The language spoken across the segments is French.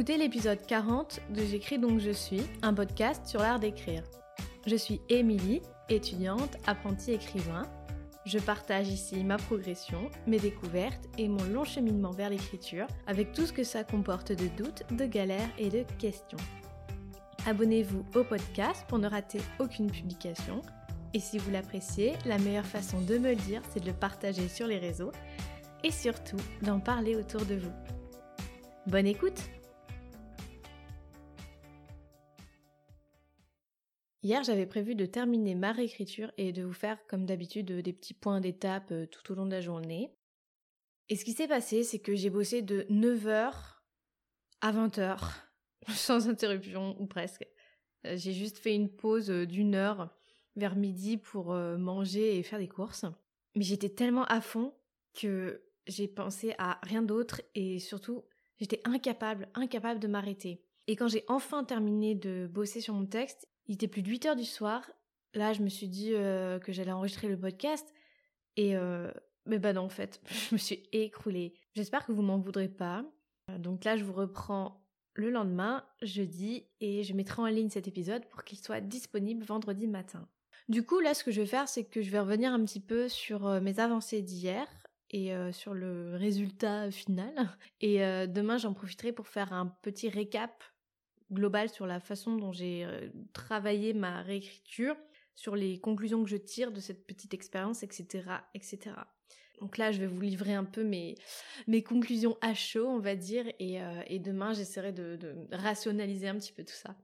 écoutez l'épisode 40 de J'écris donc je suis, un podcast sur l'art d'écrire. Je suis Émilie, étudiante, apprentie écrivain. Je partage ici ma progression, mes découvertes et mon long cheminement vers l'écriture, avec tout ce que ça comporte de doutes, de galères et de questions. Abonnez-vous au podcast pour ne rater aucune publication. Et si vous l'appréciez, la meilleure façon de me le dire, c'est de le partager sur les réseaux et surtout d'en parler autour de vous. Bonne écoute Hier, j'avais prévu de terminer ma réécriture et de vous faire, comme d'habitude, des petits points d'étape euh, tout au long de la journée. Et ce qui s'est passé, c'est que j'ai bossé de 9h à 20h, sans interruption, ou presque. Euh, j'ai juste fait une pause euh, d'une heure vers midi pour manger et faire des courses. Mais j'étais tellement à fond que j'ai pensé à rien d'autre et surtout, j'étais incapable, incapable de m'arrêter. Et quand j'ai enfin terminé de bosser sur mon texte, il était plus de 8 heures du soir. Là, je me suis dit euh, que j'allais enregistrer le podcast. Et euh, mais bah non, en fait, je me suis écroulée. J'espère que vous m'en voudrez pas. Donc là, je vous reprends le lendemain, jeudi, et je mettrai en ligne cet épisode pour qu'il soit disponible vendredi matin. Du coup, là, ce que je vais faire, c'est que je vais revenir un petit peu sur euh, mes avancées d'hier et sur le résultat final. Et demain, j'en profiterai pour faire un petit récap global sur la façon dont j'ai euh, travaillé ma réécriture, sur les conclusions que je tire de cette petite expérience, etc., etc. Donc là, je vais vous livrer un peu mes, mes conclusions à chaud, on va dire, et, euh, demain, j'essaierai de, de, rationaliser un petit peu tout ça.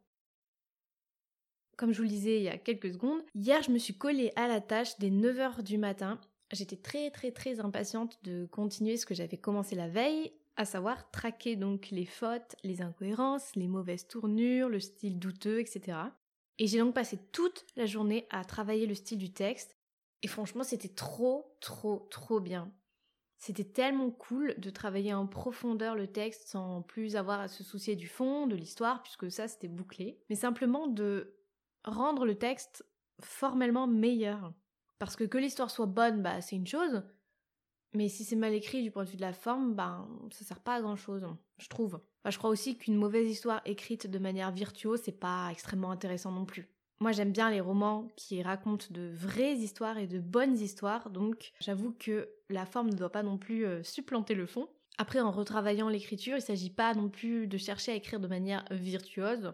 Comme je vous le disais il y a quelques secondes, hier, je me suis collée à la tâche dès 9h du matin. J'étais très très très impatiente de continuer ce que j'avais commencé la veille, à savoir traquer donc les fautes, les incohérences, les mauvaises tournures, le style douteux, etc. Et j'ai donc passé toute la journée à travailler le style du texte, et franchement c'était trop, trop, trop bien. C'était tellement cool de travailler en profondeur le texte sans plus avoir à se soucier du fond, de l'histoire, puisque ça c'était bouclé, mais simplement de rendre le texte formellement meilleur. Parce que que l'histoire soit bonne, bah c'est une chose, mais si c'est mal écrit du point de vue de la forme, ben ça sert pas à grand chose, je trouve. je crois aussi qu'une mauvaise histoire écrite de manière virtuose, c'est pas extrêmement intéressant non plus. Moi j'aime bien les romans qui racontent de vraies histoires et de bonnes histoires, donc j'avoue que la forme ne doit pas non plus euh, supplanter le fond. Après, en retravaillant l'écriture, il s'agit pas non plus de chercher à écrire de manière virtuose.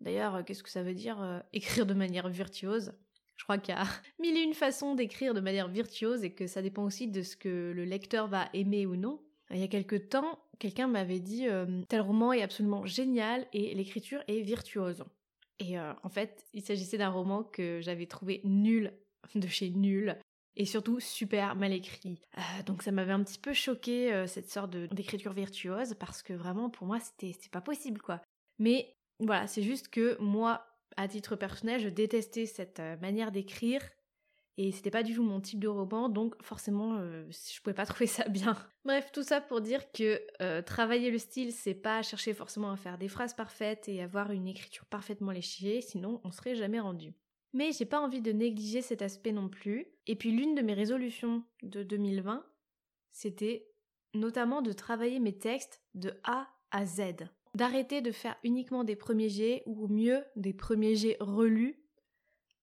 D'ailleurs, qu'est-ce que ça veut dire euh, écrire de manière virtuose? Je crois qu'il y a mille et une façons d'écrire de manière virtuose et que ça dépend aussi de ce que le lecteur va aimer ou non. Il y a quelque temps, quelqu'un m'avait dit euh, tel roman est absolument génial et l'écriture est virtuose. Et euh, en fait, il s'agissait d'un roman que j'avais trouvé nul de chez nul et surtout super mal écrit. Euh, donc ça m'avait un petit peu choqué cette sorte d'écriture virtuose parce que vraiment pour moi c'était pas possible quoi. Mais voilà, c'est juste que moi à titre personnel, je détestais cette euh, manière d'écrire et c'était pas du tout mon type de roman, donc forcément, euh, je pouvais pas trouver ça bien. Bref, tout ça pour dire que euh, travailler le style, c'est pas chercher forcément à faire des phrases parfaites et avoir une écriture parfaitement léchée, sinon on serait jamais rendu. Mais j'ai pas envie de négliger cet aspect non plus. Et puis l'une de mes résolutions de 2020, c'était notamment de travailler mes textes de A à Z d'arrêter de faire uniquement des premiers jets ou mieux des premiers jets relus.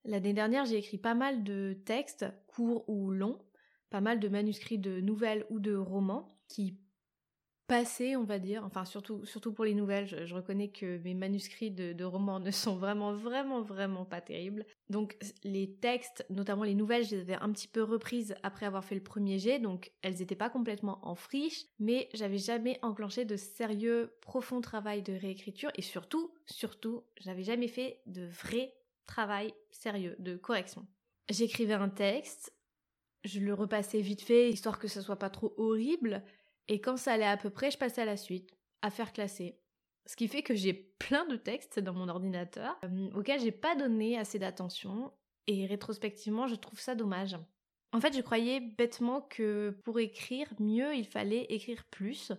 L'année dernière, j'ai écrit pas mal de textes, courts ou longs, pas mal de manuscrits de nouvelles ou de romans qui passé, on va dire. Enfin, surtout, surtout pour les nouvelles, je, reconnais que mes manuscrits de, romans ne sont vraiment, vraiment, vraiment pas terribles. Donc, les textes, notamment les nouvelles, je les avais un petit peu reprises après avoir fait le premier jet, donc elles n'étaient pas complètement en friche, mais j'avais jamais enclenché de sérieux, profond travail de réécriture, et surtout, surtout, j'avais jamais fait de vrai travail sérieux de correction. J'écrivais un texte, je le repassais vite fait, histoire que ça soit pas trop horrible, et quand ça allait à peu près, je passais à la suite, à faire classer. Ce qui fait que j'ai plein de textes dans mon ordinateur euh, auxquels j'ai pas donné assez d'attention et rétrospectivement, je trouve ça dommage. En fait, je croyais bêtement que pour écrire mieux, il fallait écrire plus,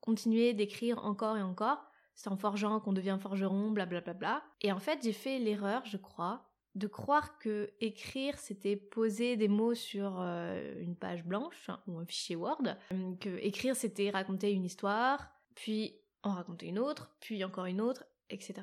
continuer d'écrire encore et encore, c'est en forgeant qu'on devient forgeron, blablabla. Bla bla bla. Et en fait, j'ai fait l'erreur, je crois, de croire que écrire c'était poser des mots sur euh, une page blanche ou un fichier Word, euh, que écrire c'était raconter une histoire, puis en raconter une autre, puis encore une autre, etc.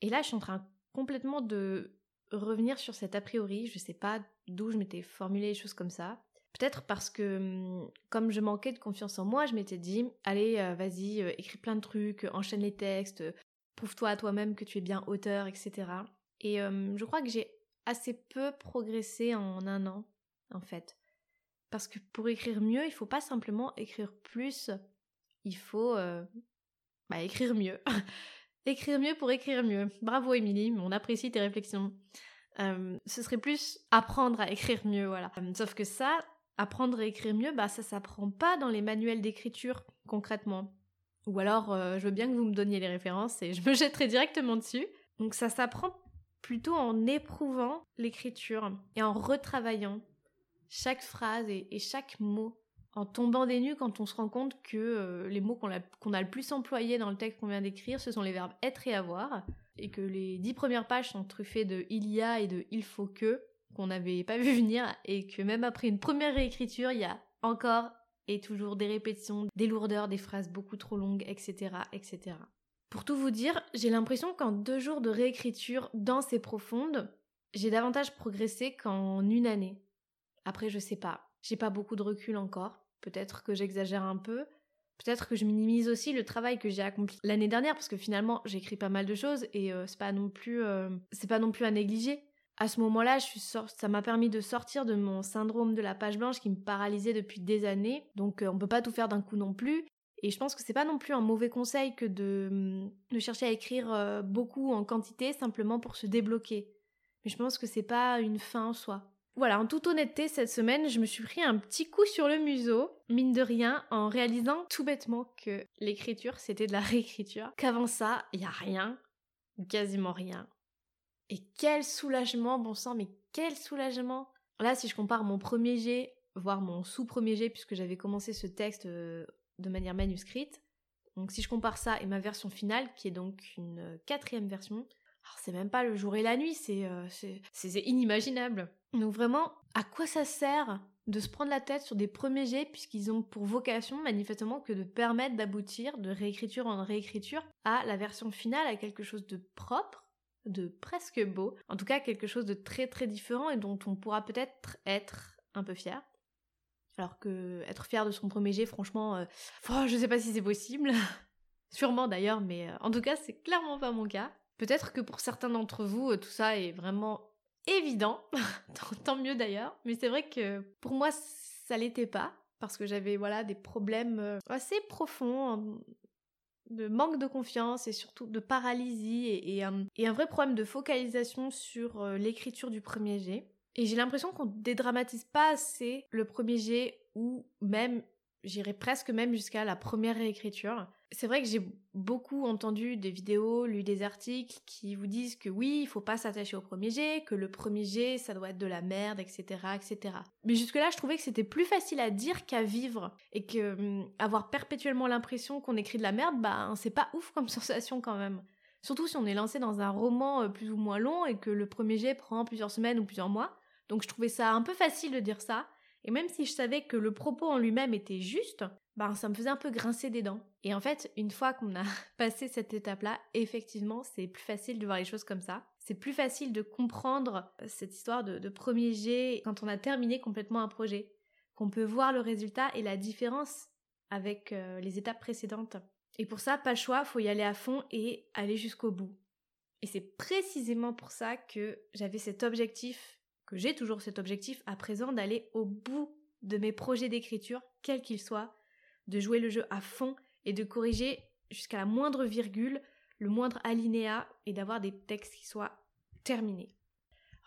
Et là, je suis en train complètement de revenir sur cet a priori. Je sais pas d'où je m'étais formulé les choses comme ça. Peut-être parce que, hum, comme je manquais de confiance en moi, je m'étais dit, allez, euh, vas-y, écris plein de trucs, enchaîne les textes, prouve-toi à toi-même que tu es bien auteur, etc. Et je crois que j'ai assez peu progressé en un an, en fait. Parce que pour écrire mieux, il faut pas simplement écrire plus, il faut euh, bah, écrire mieux. écrire mieux pour écrire mieux. Bravo Émilie, on apprécie tes réflexions. Ce serait plus apprendre à écrire mieux, voilà. Sauf que ça, apprendre à écrire mieux, bah ça s'apprend pas dans les manuels d'écriture concrètement. Ou alors, euh, je veux bien que vous me donniez les références et je me jetterai directement dessus. Donc ça s'apprend plutôt en éprouvant l'écriture et en retravaillant chaque phrase et, chaque mot, en tombant des nues quand on se rend compte que euh, les mots qu'on a, le plus employés dans le texte qu'on vient d'écrire, ce sont les verbes être et avoir, et que les dix premières pages sont truffées de il y a et de il faut que, qu'on n'avait pas vu venir, et que même après une première réécriture, il y a encore et toujours des répétitions, des lourdeurs, des phrases beaucoup trop longues, etc., etc. Pour tout vous dire, j'ai l'impression qu'en deux jours de réécriture dense et profonde, j'ai davantage progressé qu'en une année. Après, je sais pas. J'ai pas beaucoup de recul encore. Peut-être que j'exagère un peu. Peut-être que je minimise aussi le travail que j'ai accompli l'année dernière parce que finalement j'écris pas mal de choses et euh, c'est pas non plus euh, c'est pas non plus à négliger. À ce moment-là, ça m'a permis de sortir de mon syndrome de la page blanche qui me paralysait depuis des années. Donc euh, on peut pas tout faire d'un coup non plus. Et je pense que c'est pas non plus un mauvais conseil que de, de chercher à écrire beaucoup en quantité simplement pour se débloquer. Mais je pense que c'est pas une fin en soi. Voilà, en toute honnêteté, cette semaine, je me suis pris un petit coup sur le museau, mine de rien, en réalisant tout bêtement que l'écriture, c'était de la réécriture. Qu'avant ça, il y a rien, quasiment rien. Et quel soulagement, bon sang, mais quel soulagement Là, si je compare mon premier jet, voire mon sous-premier jet, puisque j'avais commencé ce texte euh, de manière manuscrite, donc si je compare ça et ma version finale, qui est donc une quatrième version, c'est même pas le jour et la nuit, c'est euh, inimaginable. Donc vraiment, à quoi ça sert de se prendre la tête sur des premiers jets puisqu'ils ont pour vocation manifestement que de permettre d'aboutir de réécriture en réécriture à la version finale, à quelque chose de propre, de presque beau, en tout cas quelque chose de très très différent et dont on pourra peut-être être un peu fier. Alors que être fier de son premier jet, franchement, euh, oh, je sais pas si c'est possible. Sûrement d'ailleurs, mais euh, en tout cas, c'est clairement pas mon cas. Peut-être que pour certains d'entre vous, euh, tout ça est vraiment évident, tant mieux d'ailleurs, mais c'est vrai que pour moi ça l'était pas, parce que j'avais voilà des problèmes euh, assez profonds de manque de confiance et surtout de paralysie et, et, un vrai problème de focalisation sur l'écriture du premier jet. Et j'ai l'impression qu'on dédramatise pas assez le premier jet ou même j'irais presque même jusqu'à la première réécriture. C'est vrai que j'ai beaucoup entendu des vidéos, lu des articles qui vous disent que oui, il faut pas s'attacher au premier jet, que le premier jet, ça doit être de la merde, etc., etc. Mais jusque-là, je trouvais que c'était plus facile à dire qu'à vivre et que hum, avoir perpétuellement l'impression qu'on écrit de la merde, bah c'est pas ouf comme sensation quand même. Surtout si on est lancé dans un roman euh, plus ou moins long et que le premier jet prend plusieurs semaines ou plusieurs mois. Donc je trouvais ça un peu facile de dire ça. Et même si je savais que le propos en lui-même était juste, ben ça me faisait un peu grincer des dents. Et en fait, une fois qu'on a passé cette étape-là, effectivement, c'est plus facile de voir les choses comme ça. C'est plus facile de comprendre cette histoire de, premier jet quand on a terminé complètement un projet. Qu'on peut voir le résultat et la différence avec euh, les étapes précédentes. Et pour ça, pas le choix, faut y aller à fond et aller jusqu'au bout. Et c'est précisément pour ça que j'avais cet objectif que j'ai toujours cet objectif à présent d'aller au bout de mes projets d'écriture, quels qu'ils soient, de jouer le jeu à fond et de corriger jusqu'à la moindre virgule, le moindre alinéa et d'avoir des textes qui soient terminés.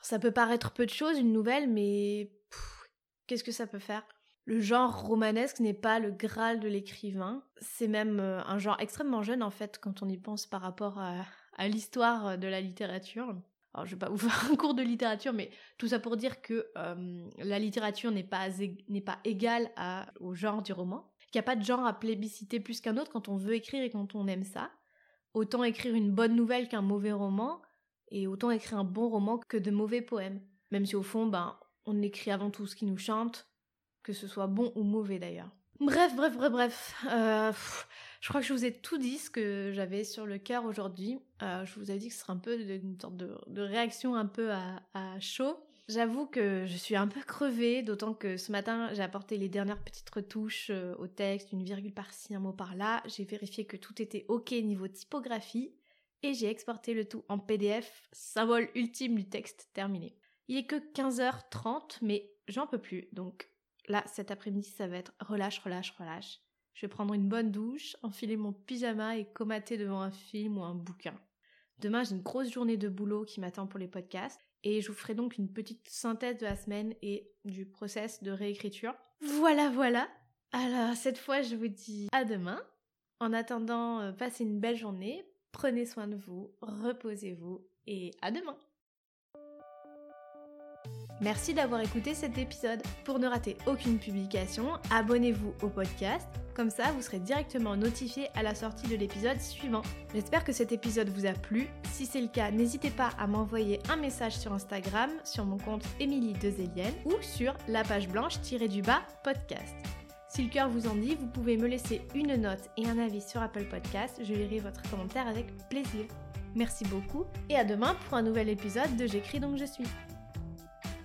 ça peut paraître peu de choses, une nouvelle, mais qu'est-ce que ça peut faire? Le genre romanesque n'est pas le graal de l'écrivain, c'est même euh, un genre extrêmement jeune en fait quand on y pense par rapport à l'histoire de la littérature alors je vais pas vous faire un cours de littérature, mais tout ça pour dire que euh, la littérature n'est pas, pas égale au genre du roman, qu'il n'y a pas de genre à plébisciter plus qu'un autre quand on veut écrire et quand on aime ça. Autant écrire une bonne nouvelle qu'un mauvais roman, et autant écrire un bon roman que de mauvais poèmes. Même si au fond, ben, on écrit avant tout ce qui nous chante, que ce soit bon ou mauvais d'ailleurs. Bref, bref, bref, bref. Euh, Je crois que je vous ai tout dit ce que j'avais sur le cœur aujourd'hui. Euh, je vous avais dit que ce serait un peu une sorte de, réaction un peu à, chaud. J'avoue que je suis un peu crevée, d'autant que ce matin j'ai apporté les dernières petites retouches euh, au texte, une virgule par-ci, un mot par-là. J'ai vérifié que tout était ok niveau typographie et j'ai exporté le tout en PDF, symbole ultime du texte terminé. Il est que 15h30, mais j'en peux plus, donc là cet après-midi ça va être relâche, relâche, relâche. Je vais prendre une bonne douche, enfiler mon pyjama et comater devant un film ou un bouquin. Demain, j'ai une grosse journée de boulot qui m'attend pour les podcasts et je vous ferai donc une petite synthèse de la semaine et du process de réécriture. Voilà, voilà. Alors, cette fois, je vous dis à demain. En attendant, euh, passez une belle journée, prenez soin de vous, reposez-vous et à demain. Merci d'avoir écouté cet épisode. Pour ne rater aucune publication, abonnez-vous au podcast. Comme ça, vous serez directement notifié à la sortie de l'épisode suivant. J'espère que cet épisode vous a plu. Si c'est le cas, n'hésitez pas à m'envoyer un message sur Instagram, sur mon compte Émilie Dezelienne ou sur la page blanche-du-bas podcast. Si le cœur vous en dit, vous pouvez me laisser une note et un avis sur Apple Podcast. Je lirai votre commentaire avec plaisir. Merci beaucoup et à demain pour un nouvel épisode de J'écris donc je suis.